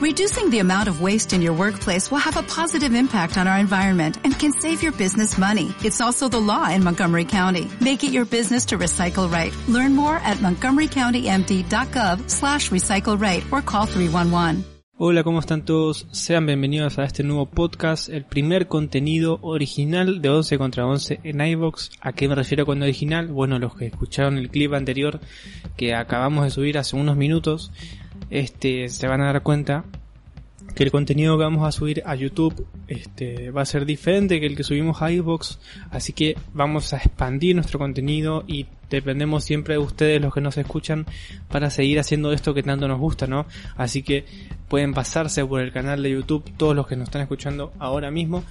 Reducing the amount of waste in your workplace will have a positive impact on our environment and can save your business money. It's also the law in Montgomery County. Make it your business to recycle right. Learn more at montgomerycountymd.gov slash recycle right or call 311. Hola, ¿cómo están todos? Sean bienvenidos a este nuevo podcast, el primer contenido original de 11 contra 11 en iVox. ¿A qué me refiero con original? Bueno, los que escucharon el clip anterior que acabamos de subir hace unos minutos, este, se van a dar cuenta que el contenido que vamos a subir a YouTube este, va a ser diferente que el que subimos a iVoox, así que vamos a expandir nuestro contenido y dependemos siempre de ustedes los que nos escuchan para seguir haciendo esto que tanto nos gusta, ¿no? Así que pueden pasarse por el canal de YouTube todos los que nos están escuchando ahora mismo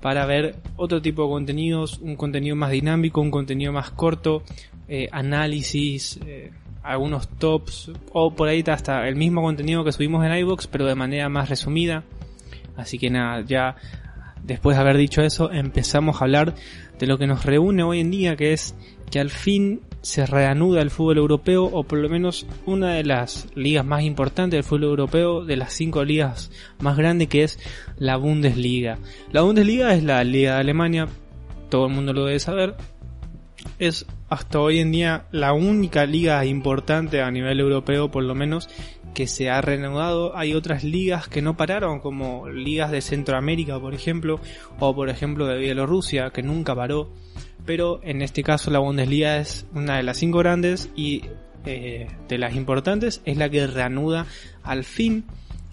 para ver otro tipo de contenidos, un contenido más dinámico, un contenido más corto, eh, análisis, eh, algunos tops o por ahí hasta el mismo contenido que subimos en iVoox pero de manera más resumida. Así que nada, ya después de haber dicho eso empezamos a hablar de lo que nos reúne hoy en día que es que al fin se reanuda el fútbol europeo o por lo menos una de las ligas más importantes del fútbol europeo, de las cinco ligas más grandes que es la Bundesliga. La Bundesliga es la liga de Alemania, todo el mundo lo debe saber, es hasta hoy en día la única liga importante a nivel europeo, por lo menos, que se ha reanudado. Hay otras ligas que no pararon, como ligas de Centroamérica, por ejemplo, o por ejemplo de Bielorrusia, que nunca paró. Pero en este caso la Bundesliga es una de las cinco grandes y eh, de las importantes es la que reanuda al fin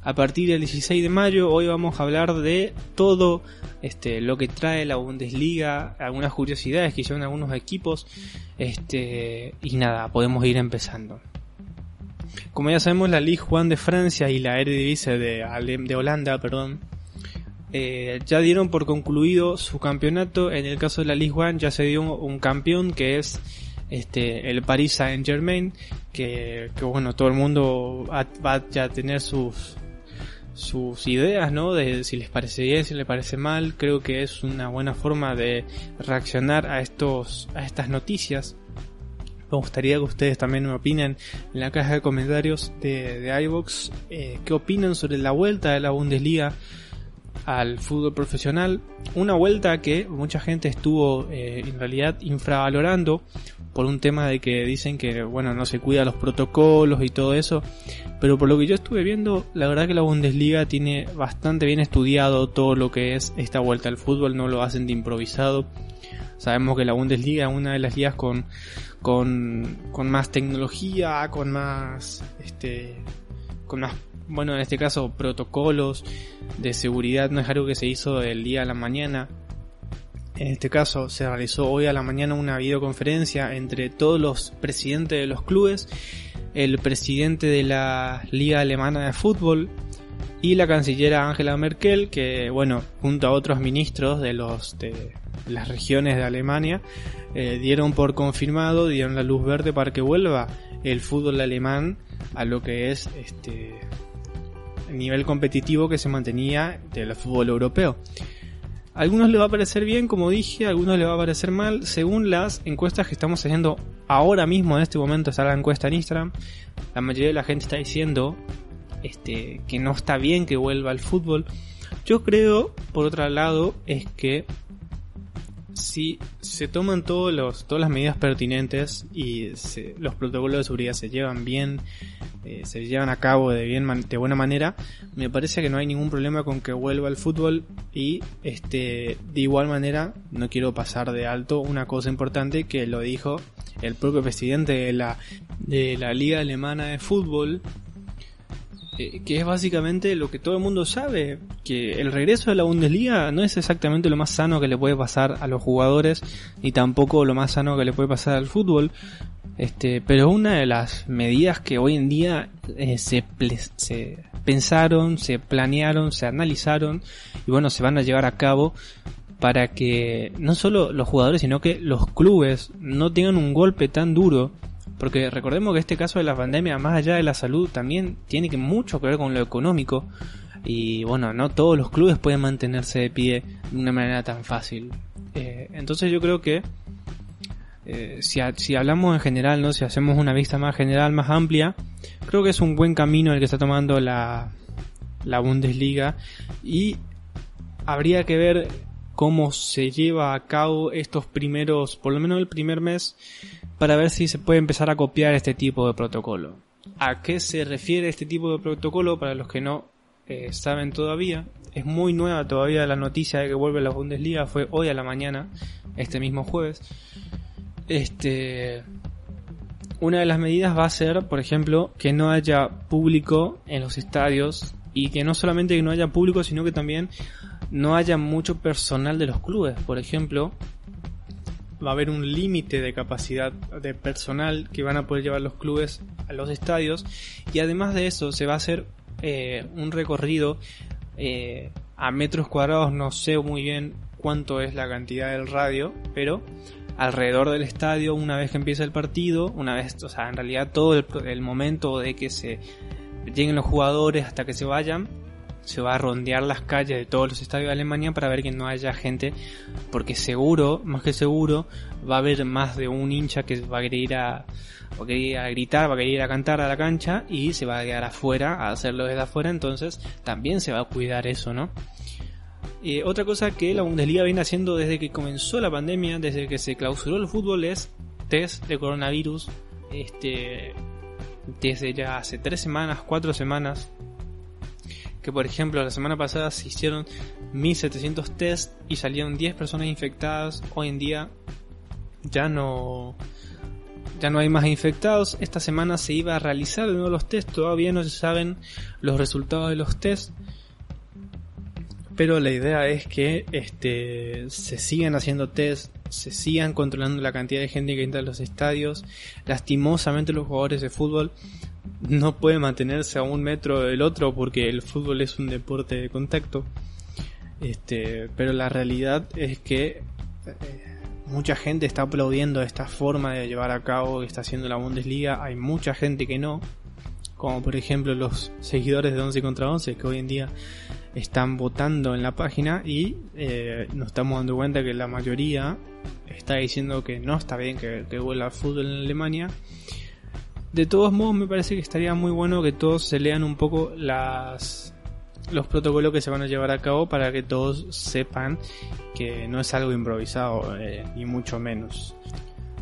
a partir del 16 de mayo. Hoy vamos a hablar de todo este, lo que trae la Bundesliga, algunas curiosidades que llevan algunos equipos. Este, y nada, podemos ir empezando. Como ya sabemos, la Ligue 1 de Francia y la Eredivisie de, de Holanda, perdón, eh, ya dieron por concluido su campeonato. En el caso de la Ligue 1 ya se dio un campeón que es este el Paris Saint Germain que, que bueno todo el mundo va a tener sus sus ideas, ¿no? De si les parece bien, si les parece mal. Creo que es una buena forma de reaccionar a estos, a estas noticias. Me gustaría que ustedes también me opinen en la caja de comentarios de, de iVox eh, qué opinan sobre la vuelta de la Bundesliga al fútbol profesional. Una vuelta que mucha gente estuvo eh, en realidad infravalorando por un tema de que dicen que bueno no se cuida los protocolos y todo eso. Pero por lo que yo estuve viendo, la verdad que la Bundesliga tiene bastante bien estudiado todo lo que es esta vuelta al fútbol, no lo hacen de improvisado. Sabemos que la Bundesliga es una de las ligas con, con, con más tecnología, con más, este, con más bueno, en este caso protocolos de seguridad no es algo que se hizo del día a la mañana. En este caso se realizó hoy a la mañana una videoconferencia entre todos los presidentes de los clubes, el presidente de la Liga Alemana de Fútbol y la cancillera Angela Merkel, que bueno, junto a otros ministros de los de las regiones de Alemania, eh, dieron por confirmado, dieron la luz verde para que vuelva el fútbol alemán a lo que es este nivel competitivo que se mantenía del fútbol europeo. Algunos les va a parecer bien, como dije, a algunos les va a parecer mal, según las encuestas que estamos haciendo ahora mismo, en este momento está la encuesta en Instagram, la mayoría de la gente está diciendo este, que no está bien que vuelva al fútbol. Yo creo, por otro lado, es que si se toman todos los, todas las medidas pertinentes y los protocolos de seguridad se llevan bien, eh, se llevan a cabo de, bien, de buena manera, me parece que no hay ningún problema con que vuelva el fútbol y este, de igual manera no quiero pasar de alto una cosa importante que lo dijo el propio presidente de la, de la Liga Alemana de Fútbol, eh, que es básicamente lo que todo el mundo sabe, que el regreso de la Bundesliga no es exactamente lo más sano que le puede pasar a los jugadores, ni tampoco lo más sano que le puede pasar al fútbol, este, pero una de las medidas que hoy en día eh, se, se pensaron, se planearon, se analizaron y bueno, se van a llevar a cabo para que no solo los jugadores, sino que los clubes no tengan un golpe tan duro porque recordemos que este caso de la pandemia, más allá de la salud, también tiene que mucho que ver con lo económico. Y bueno, no todos los clubes pueden mantenerse de pie de una manera tan fácil. Eh, entonces yo creo que eh, si, si, hablamos en general, ¿no? si hacemos una vista más general, más amplia, creo que es un buen camino el que está tomando la, la Bundesliga y habría que ver cómo se lleva a cabo estos primeros, por lo menos el primer mes, para ver si se puede empezar a copiar este tipo de protocolo. ¿A qué se refiere este tipo de protocolo? Para los que no eh, saben todavía, es muy nueva todavía la noticia de que vuelve la Bundesliga, fue hoy a la mañana, este mismo jueves. Este, una de las medidas va a ser, por ejemplo, que no haya público en los estadios y que no solamente que no haya público, sino que también no haya mucho personal de los clubes. Por ejemplo, va a haber un límite de capacidad de personal que van a poder llevar los clubes a los estadios. Y además de eso se va a hacer eh, un recorrido eh, a metros cuadrados, no sé muy bien cuánto es la cantidad del radio, pero alrededor del estadio una vez que empieza el partido, una vez, o sea, en realidad todo el, momento de que se lleguen los jugadores hasta que se vayan, se va a rondear las calles de todos los estadios de Alemania para ver que no haya gente, porque seguro, más que seguro, va a haber más de un hincha que va a querer ir a, querer ir a gritar, va a querer ir a cantar a la cancha y se va a quedar afuera, a hacerlo desde afuera, entonces también se va a cuidar eso, ¿no? Otra cosa que la Bundesliga viene haciendo desde que comenzó la pandemia, desde que se clausuró el fútbol, es test de coronavirus. Este, desde ya hace tres semanas, cuatro semanas. Que por ejemplo, la semana pasada se hicieron 1700 test y salieron 10 personas infectadas. Hoy en día ya no, ya no hay más infectados. Esta semana se iba a realizar de nuevo los test. Todavía no se saben los resultados de los test pero la idea es que este, se sigan haciendo test, se sigan controlando la cantidad de gente que entra a los estadios. Lastimosamente los jugadores de fútbol no pueden mantenerse a un metro del otro porque el fútbol es un deporte de contacto. Este, pero la realidad es que eh, mucha gente está aplaudiendo esta forma de llevar a cabo que está haciendo la Bundesliga. Hay mucha gente que no, como por ejemplo los seguidores de 11 contra 11 que hoy en día están votando en la página y eh, nos estamos dando cuenta que la mayoría está diciendo que no está bien que, que vuelva fútbol en Alemania. De todos modos, me parece que estaría muy bueno que todos se lean un poco las los protocolos que se van a llevar a cabo para que todos sepan que no es algo improvisado, eh, ni mucho menos.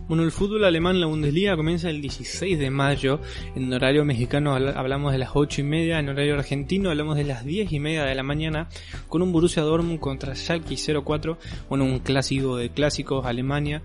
Bueno, el fútbol alemán, la Bundesliga, comienza el 16 de mayo. En horario mexicano hablamos de las 8 y media. En horario argentino hablamos de las 10 y media de la mañana. Con un Borussia Dortmund contra Schalke 04. Bueno, un clásico de clásicos, Alemania.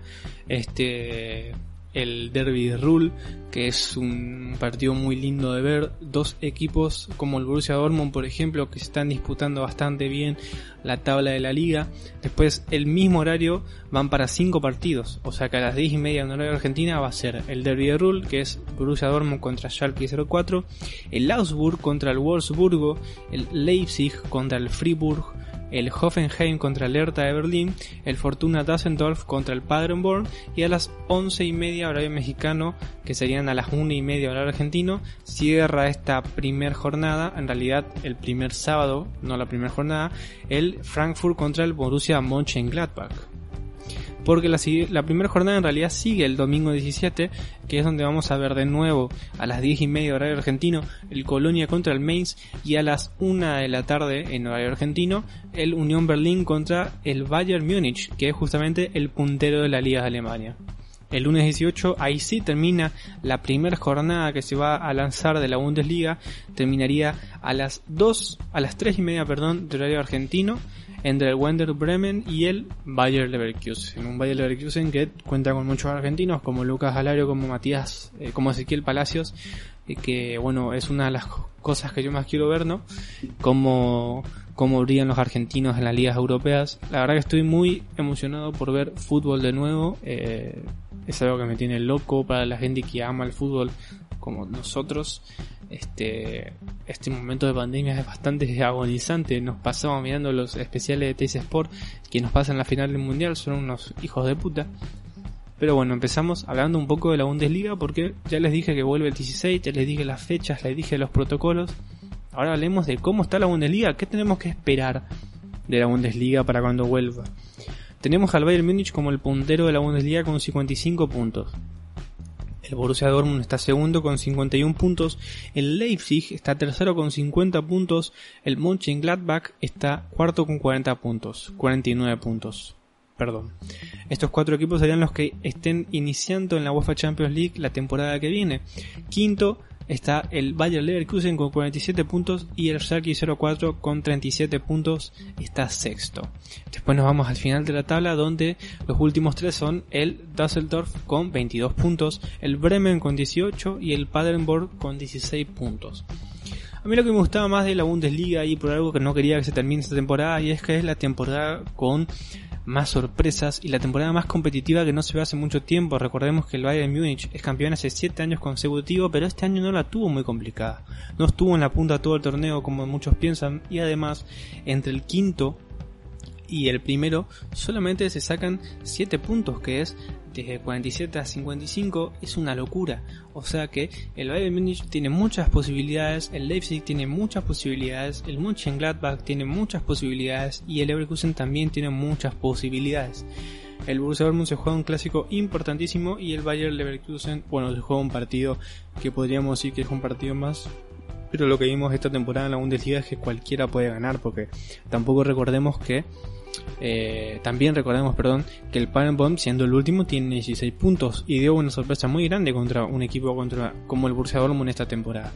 Este el Derby de Ruhl, que es un partido muy lindo de ver. Dos equipos como el Borussia Dortmund, por ejemplo, que están disputando bastante bien la tabla de la liga. Después, el mismo horario van para cinco partidos, o sea que a las 10 y media en horario argentina va a ser el Derby de Ruhl, que es Borussia Dortmund contra Schalke 04, el Augsburg contra el Wolfsburgo, el Leipzig contra el Fribourg, el Hoffenheim contra el Hertha de Berlín, el Fortuna Düsseldorf contra el Paderborn y a las 11 y media horario mexicano, que serían a las 1 y media horario argentino, cierra esta primer jornada, en realidad el primer sábado, no la primera jornada, el Frankfurt contra el Borussia Mönchengladbach porque la, primera jornada en realidad sigue el domingo 17, que es donde vamos a ver de nuevo a las 10 y media horario argentino el Colonia contra el Mainz y a las 1 de la tarde en horario argentino el Unión Berlín contra el Bayern Múnich, que es justamente el puntero de la Liga de Alemania. El lunes 18 ahí sí termina la primera jornada que se va a lanzar de la Bundesliga. Terminaría a las 2, a las 3 y media, perdón, de horario argentino entre el Wender Bremen y el Bayer Leverkusen. Un Bayer Leverkusen que cuenta con muchos argentinos como Lucas Alario, como Matías, eh, como Ezequiel Palacios, que bueno, es una de las cosas que yo más quiero ver, ¿no? Como cómo brillan los argentinos en las ligas europeas. La verdad que estoy muy emocionado por ver fútbol de nuevo. Eh, es algo que me tiene loco para la gente que ama el fútbol como nosotros. Este, este momento de pandemia es bastante agonizante. Nos pasamos mirando los especiales de Teis Sport que nos pasan la final del mundial. Son unos hijos de puta. Pero bueno, empezamos hablando un poco de la Bundesliga porque ya les dije que vuelve el 16, ya les dije las fechas, les dije los protocolos. Ahora hablemos de cómo está la Bundesliga, qué tenemos que esperar de la Bundesliga para cuando vuelva. Tenemos al Bayern Múnich como el puntero de la Bundesliga con 55 puntos. El Borussia Dortmund está segundo con 51 puntos, el Leipzig está tercero con 50 puntos, el Mönchengladbach está cuarto con 40 puntos, 49 puntos. Perdón. Estos cuatro equipos serían los que estén iniciando en la UEFA Champions League la temporada que viene. Quinto está el Bayer Leverkusen con 47 puntos y el Schalke 04 con 37 puntos está sexto. Después nos vamos al final de la tabla donde los últimos tres son el Düsseldorf con 22 puntos, el Bremen con 18 y el Paderborn con 16 puntos. A mí lo que me gustaba más de la Bundesliga y por algo que no quería que se termine esta temporada y es que es la temporada con más sorpresas y la temporada más competitiva que no se ve hace mucho tiempo. Recordemos que el Bayern Múnich es campeón hace 7 años consecutivos, pero este año no la tuvo muy complicada. No estuvo en la punta todo el torneo como muchos piensan y además entre el quinto y el primero solamente se sacan 7 puntos, que es desde 47 a 55, es una locura. O sea que el Bayern Munich tiene muchas posibilidades, el Leipzig tiene muchas posibilidades, el Mönchengladbach tiene muchas posibilidades y el Leverkusen también tiene muchas posibilidades. El Borussia Dortmund se juega un clásico importantísimo y el Bayern Leverkusen, bueno, se juega un partido que podríamos decir que es un partido más pero lo que vimos esta temporada en la Bundesliga es que cualquiera puede ganar porque tampoco recordemos que eh, también recordemos, perdón, que el Paderborn, siendo el último, tiene 16 puntos y dio una sorpresa muy grande contra un equipo contra, como el Borussia Dortmund esta temporada.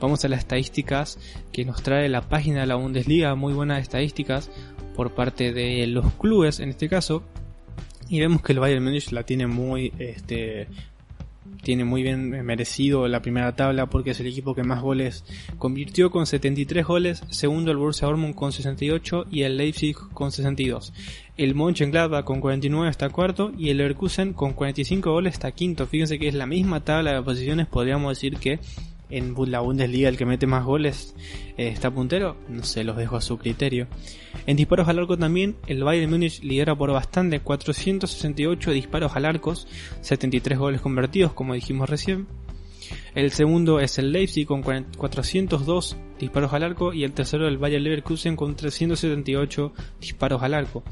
Vamos a las estadísticas que nos trae la página de la Bundesliga, muy buenas estadísticas por parte de los clubes en este caso. Y vemos que el Bayern Munich la tiene muy este, tiene muy bien merecido la primera tabla porque es el equipo que más goles convirtió con 73 goles, segundo el Borussia Dortmund con 68 y el Leipzig con 62. El Mönchengladbach con 49 está cuarto y el Leverkusen con 45 goles está quinto. Fíjense que es la misma tabla de posiciones, podríamos decir que en la Bundesliga el que mete más goles eh, está puntero, no sé, los dejo a su criterio. En disparos al arco también, el Bayern Múnich lidera por bastante, 468 disparos al arco, 73 goles convertidos, como dijimos recién. El segundo es el Leipzig con 402 disparos al arco y el tercero el Bayern Leverkusen con 378 disparos al arco.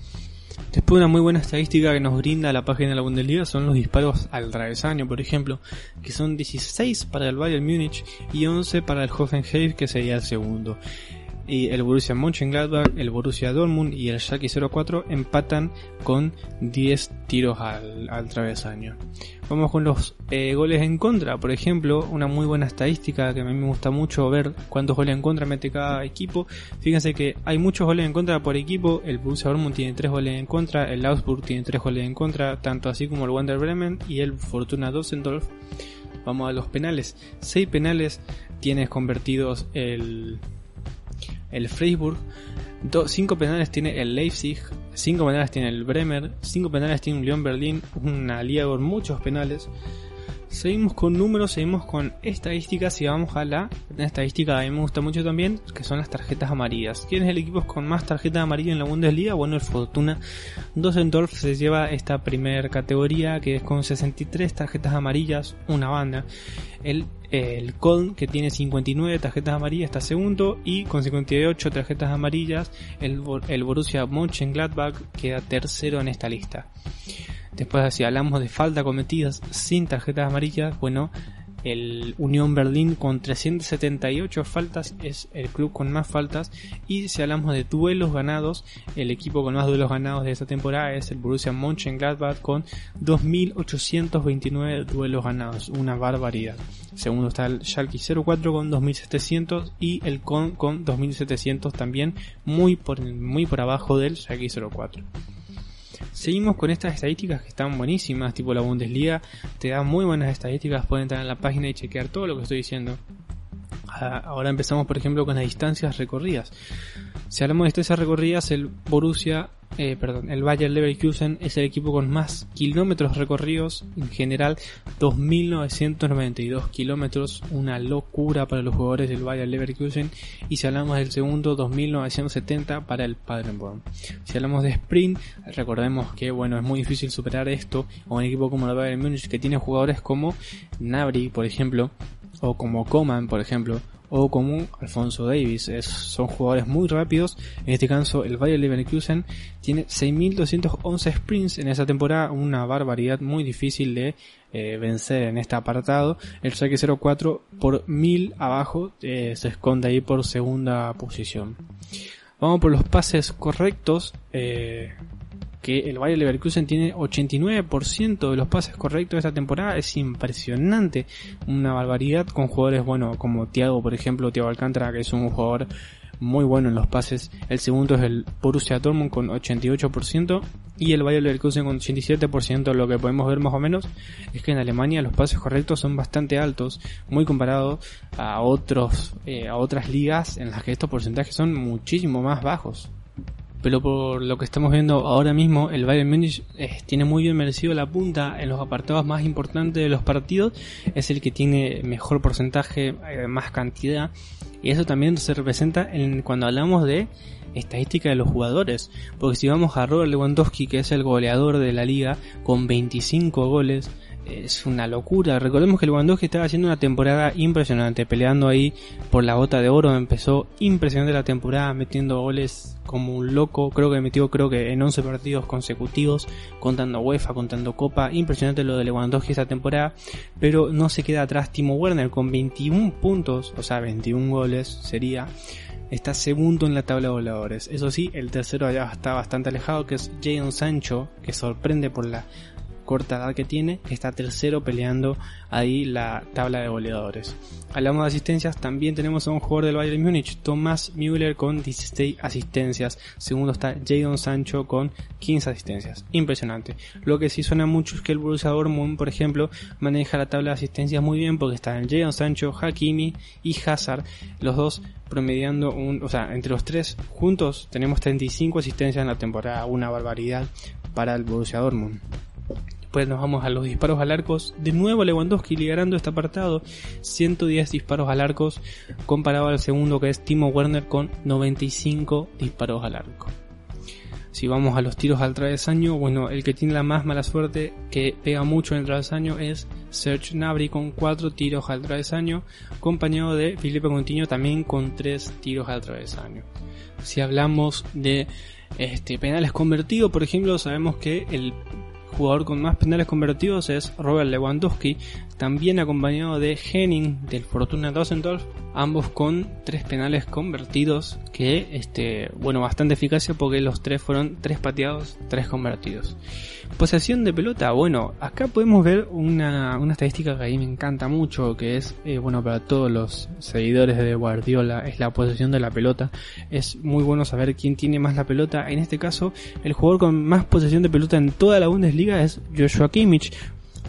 Después una muy buena estadística que nos brinda la página de la Bundesliga son los disparos al travesaño, por ejemplo, que son 16 para el Bayern Múnich y 11 para el Hoffenheim, que sería el segundo y el Borussia Mönchengladbach, el Borussia Dortmund y el Schalke 04 empatan con 10 tiros al, travesaño. Vamos con los eh, goles en contra, por ejemplo, una muy buena estadística que a mí me gusta mucho ver cuántos goles en contra mete cada equipo. Fíjense que hay muchos goles en contra por equipo, el Borussia Dortmund tiene 3 goles en contra, el Augsburg tiene 3 goles en contra, tanto así como el Wander Bremen y el Fortuna Düsseldorf. Vamos a los penales, 6 penales tienes convertidos el el Freiburg, 5 penales tiene el Leipzig, 5 penales tiene el Bremer, 5 penales tiene un León Berlín, una liga con muchos penales. Seguimos con números, seguimos con estadísticas y vamos a la estadística a mí me gusta mucho también, que son las tarjetas amarillas. ¿Quién es el equipo con más tarjetas amarillas en la Bundesliga? Bueno, el Fortuna Düsseldorf se lleva esta primera categoría que es con 63 tarjetas amarillas, una banda. El, el Köln que tiene 59 tarjetas amarillas está segundo y con 58 tarjetas amarillas el, el Borussia Mönchengladbach queda tercero en esta lista. Después, si hablamos de falta cometidas sin tarjetas amarillas, bueno, el Unión Berlín con 378 faltas es el club con más faltas y si hablamos de duelos ganados, el equipo con más duelos ganados de esta temporada es el Borussia Mönchengladbach con 2829 duelos ganados, una barbaridad. Segundo está el Schalke 04 con 2700 y el Con con 2700 también muy por muy por abajo del Schalke 04. Seguimos con estas estadísticas que están buenísimas, tipo la Bundesliga te da muy buenas estadísticas, pueden entrar en la página y chequear todo lo que estoy diciendo. Ah, ahora empezamos por ejemplo con las distancias recorridas. Si hablamos de distancias recorridas, el Borussia eh, perdón, el Bayer Leverkusen es el equipo con más kilómetros recorridos, en general 2.992 kilómetros, una locura para los jugadores del Bayer Leverkusen, y si hablamos del segundo, 2.970 para el Paderborn. Si hablamos de sprint, recordemos que bueno, es muy difícil superar esto, o un equipo como el Bayern Munich que tiene jugadores como Nabri, por ejemplo, o como Coman, por ejemplo, o como Alfonso Davis. son jugadores muy rápidos. En este caso, el Bayer Leverkusen tiene 6.211 sprints en esa temporada, una barbaridad muy difícil de eh, vencer en este apartado. El Schalke 04 por 1000 abajo eh, se esconde ahí por segunda posición. Vamos por los pases correctos. Eh, que el Bayer Leverkusen tiene 89% de los pases correctos esta temporada. Es impresionante. Una barbaridad con jugadores, bueno, como Thiago, por ejemplo, Thiago Alcántara, que es un jugador muy bueno en los pases. El segundo es el Borussia Dortmund con 88% y el Bayer Leverkusen con 87%. Lo que podemos ver más o menos es que en Alemania los pases correctos son bastante altos, muy comparado a otros eh, a otras ligas en las que estos porcentajes son muchísimo más bajos pero por lo que estamos viendo ahora mismo, el Bayern Munich eh, tiene muy bien merecido la punta en los apartados más importantes de los partidos, es el que tiene mejor porcentaje, eh, más cantidad, y eso también se representa en cuando hablamos de estadística de los jugadores, porque si vamos a Robert Lewandowski, que es el goleador de la liga, con 25 goles, es una locura. Recordemos que Lewandowski estaba haciendo una temporada impresionante, peleando ahí por la bota de oro. Empezó impresionante la temporada, metiendo goles como un loco. Creo que metió, creo que en 11 partidos consecutivos, contando UEFA, contando Copa. Impresionante lo de Lewandowski esa temporada, pero no se queda atrás Timo Werner con 21 puntos, o sea, 21 goles sería está segundo en la tabla de goleadores. Eso sí, el tercero ya está bastante alejado, que es Jadon Sancho, que sorprende por la corta edad que tiene, está tercero peleando ahí la tabla de goleadores. Hablamos de asistencias, también tenemos a un jugador del Bayern Múnich, Thomas Müller con 16 asistencias. Segundo está Jadon Sancho con 15 asistencias. Impresionante. Lo que sí suena mucho es que el Borussia Dortmund, por ejemplo, maneja la tabla de asistencias muy bien porque están Jadon Sancho, Hakimi y Hazard, los dos promediando un, o sea, entre los tres juntos tenemos 35 asistencias en la temporada, una barbaridad para el Borussia Dortmund. Después nos vamos a los disparos al arco. De nuevo Lewandowski liderando este apartado. 110 disparos al arco comparado al segundo que es Timo Werner con 95 disparos al arco. Si vamos a los tiros al travesaño, bueno, el que tiene la más mala suerte, que pega mucho en el travesaño, es Serge Gnabry con 4 tiros al travesaño, acompañado de Felipe Coutinho también con 3 tiros al travesaño. Si hablamos de este, penales convertidos, por ejemplo, sabemos que el jugador con más penales convertidos es Robert Lewandowski, también acompañado de Henning del Fortuna Düsseldorf, ambos con tres penales convertidos, que este, bueno, bastante eficacia porque los tres fueron tres pateados, tres convertidos. Posesión de pelota, bueno, acá podemos ver una, una estadística que a mí me encanta mucho, que es, eh, bueno, para todos los seguidores de Guardiola, es la posesión de la pelota. Es muy bueno saber quién tiene más la pelota. En este caso, el jugador con más posesión de pelota en toda la Bundesliga es Joshua Kimmich,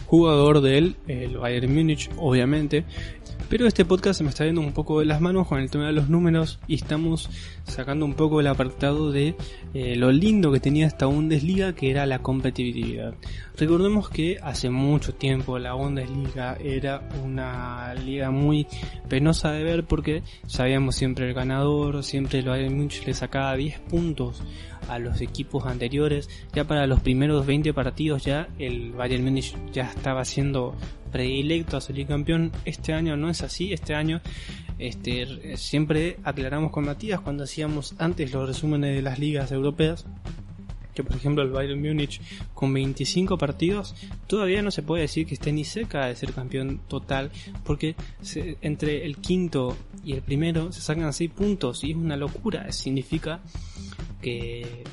jugador del el Bayern Múnich, obviamente. Pero este podcast se me está yendo un poco de las manos con el tema de los números y estamos sacando un poco el apartado de eh, lo lindo que tenía esta Bundesliga que era la competitividad. Recordemos que hace mucho tiempo la Bundesliga era una liga muy penosa de ver porque sabíamos siempre el ganador, siempre el Bayern Múnich le sacaba 10 puntos a los equipos anteriores. Ya para los primeros 20 partidos ya el Bayern Múnich ya estaba siendo predilecto a salir campeón. Este año no es así, este año este, siempre aclaramos con Matías cuando hacíamos antes los resúmenes de las ligas europeas que por ejemplo el Bayern Múnich con 25 partidos todavía no se puede decir que esté ni cerca de ser campeón total porque entre el quinto y el primero se sacan 6 puntos y es una locura significa que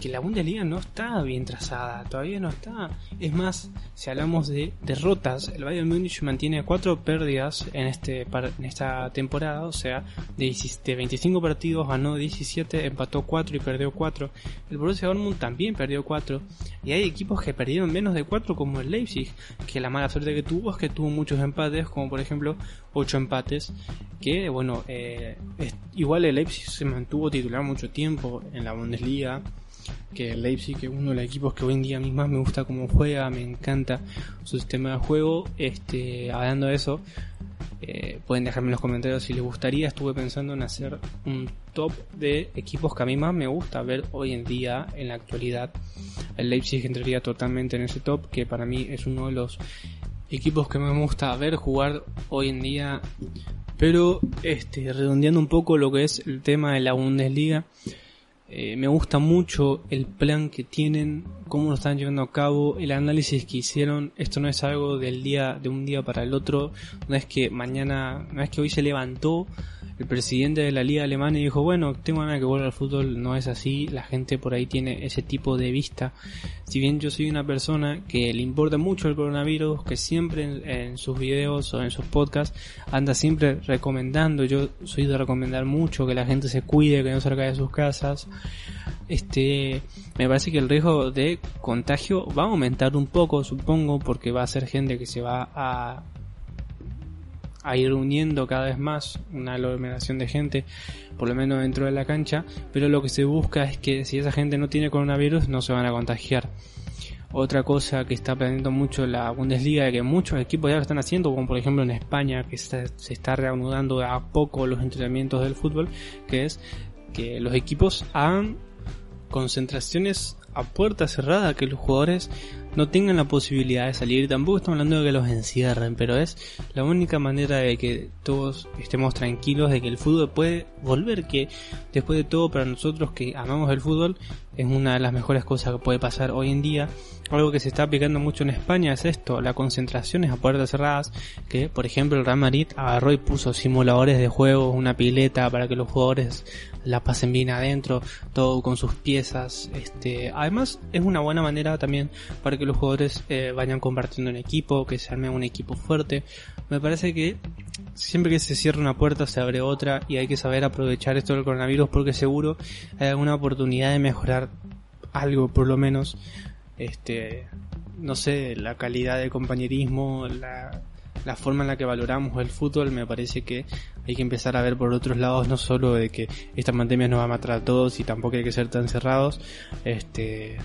que la Bundesliga no está bien trazada, todavía no está. Es más, si hablamos de derrotas, el Bayern Múnich mantiene cuatro pérdidas en este en esta temporada, o sea, de, 25 partidos ganó 17, empató 4 y perdió 4. El Borussia Dortmund también perdió 4 y hay equipos que perdieron menos de 4 como el Leipzig, que la mala suerte que tuvo es que tuvo muchos empates, como por ejemplo 8 empates, que bueno, eh, igual el Leipzig se mantuvo titular mucho tiempo en la Bundesliga que el Leipzig, es uno de los equipos que hoy en día a mí más me gusta cómo juega, me encanta su sistema de juego. Este, hablando de eso, eh, pueden dejarme en los comentarios si les gustaría. Estuve pensando en hacer un top de equipos que a mí más me gusta ver hoy en día, en la actualidad. El Leipzig entraría totalmente en ese top, que para mí es uno de los equipos que me gusta ver jugar hoy en día Pero, este, redondeando un poco lo que es el tema de la Bundesliga, eh, me gusta mucho el plan que tienen, cómo lo están llevando a cabo, el análisis que hicieron. Esto no es algo del día, de un día para el otro. No es que mañana, no es que hoy se levantó el presidente de la liga alemana y dijo, bueno, tengo ganas que vuelva al fútbol, no es así, la gente por ahí tiene ese tipo de vista. Si bien yo soy una persona que le importa mucho el coronavirus, que siempre en, sus videos o en sus podcasts anda siempre recomendando, yo soy de recomendar mucho que la gente se cuide, que no salga de sus casas, este, me parece que el riesgo de contagio va a aumentar un poco, supongo, porque va a ser gente que se va a a ir uniendo cada vez más una aglomeración de gente, por lo menos dentro de la cancha, pero lo que se busca es que si esa gente no tiene coronavirus no se van a contagiar. Otra cosa que está aprendiendo mucho la Bundesliga, que muchos equipos ya lo están haciendo, como por ejemplo en España, que se está reanudando a poco los entrenamientos del fútbol, que es que los equipos hagan concentraciones a puerta cerrada, que los jugadores no tengan la posibilidad de salir. Tampoco estamos hablando de que los encierren, pero es la única manera de que todos estemos tranquilos de que el fútbol puede volver, que después de todo para nosotros que amamos el fútbol es una de las mejores cosas que puede pasar hoy en día. Algo que se está aplicando mucho en España es esto, la concentración es a puertas cerradas, que por ejemplo el Real Madrid agarró y puso simuladores de juegos, una pileta para que los jugadores la pasen bien adentro, todo con sus piezas. Este, además es una buena manera también para que los jugadores eh, vayan compartiendo en equipo, que se arme un equipo fuerte. Me parece que siempre que se cierra una puerta se abre otra y hay que saber aprovechar esto del coronavirus porque seguro hay alguna oportunidad de mejorar algo por lo menos. Este, no sé, la calidad de compañerismo, la, la forma en la que valoramos el fútbol, me parece que hay que empezar a ver por otros lados, no solo de que esta pandemia nos va a matar a todos y tampoco hay que ser tan cerrados. Este,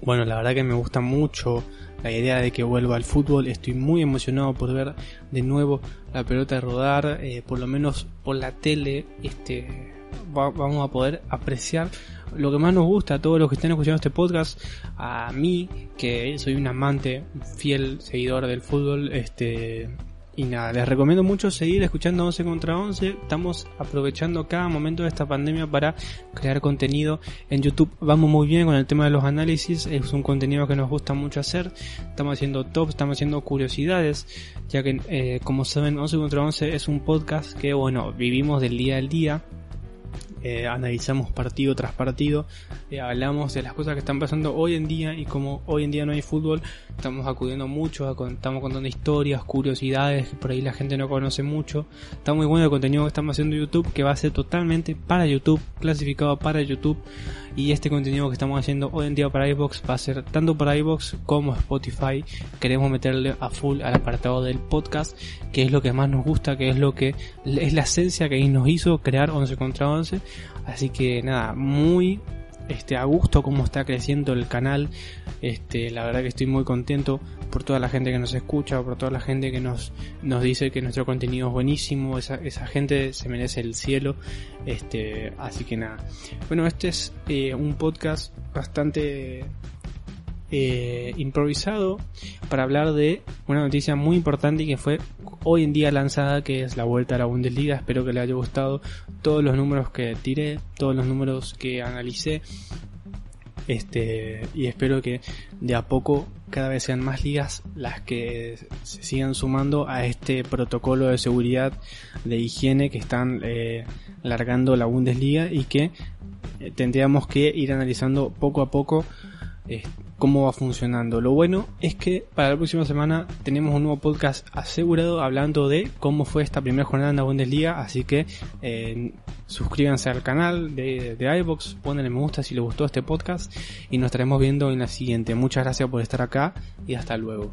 bueno, la verdad que me gusta mucho la idea de que vuelva al fútbol. Estoy muy emocionado por ver de nuevo la pelota rodar, eh, por lo menos por la tele. Este, vamos a poder apreciar lo que más nos gusta a todos los que estén escuchando este podcast. A mí, que soy un amante, fiel seguidor del fútbol, este, y nada, les recomiendo mucho seguir escuchando 11 contra 11. Estamos aprovechando cada momento de esta pandemia para crear contenido en YouTube. Vamos muy bien con el tema de los análisis. Es un contenido que nos gusta mucho hacer. Estamos haciendo top, estamos haciendo curiosidades. Ya que, eh, como saben, 11 contra 11 es un podcast que, bueno, vivimos del día al día eh, analizamos partido tras partido, eh, hablamos de las cosas que están pasando hoy en día y como hoy en día no hay fútbol, estamos acudiendo mucho, estamos contando historias, curiosidades que por ahí la gente no conoce mucho. Está muy bueno el contenido que estamos haciendo en YouTube, que va a ser totalmente para YouTube, clasificado para YouTube. Y este contenido que estamos haciendo hoy en día para iBox va a ser tanto para iBox como Spotify. Queremos meterle a full al apartado del podcast, que es lo que más nos gusta, que es lo que es la esencia que nos hizo crear 11 contra 11 Así que nada, muy este, a gusto cómo está creciendo el canal. Este, la verdad que estoy muy contento por toda la gente que nos escucha, por toda la gente que nos, nos dice que nuestro contenido es buenísimo, esa, esa gente se merece el cielo. Este, así que nada. Bueno, este es eh, un podcast bastante eh, improvisado para hablar de una noticia muy importante que fue hoy en día lanzada, que es la vuelta a la Bundesliga. Espero que les haya gustado todos los números que tiré, todos los números que analicé. Este, y espero que de a poco cada vez sean más ligas las que se sigan sumando a este protocolo de seguridad de higiene que están eh, largando la Bundesliga y que eh, tendríamos que ir analizando poco a poco cómo va funcionando. Lo bueno es que para la próxima semana tenemos un nuevo podcast asegurado hablando de cómo fue esta primera jornada en la Bundesliga, así que eh, suscríbanse al canal de, de iVox, me gusta si les gustó este podcast y nos estaremos viendo en la siguiente. Muchas gracias por estar acá y hasta luego.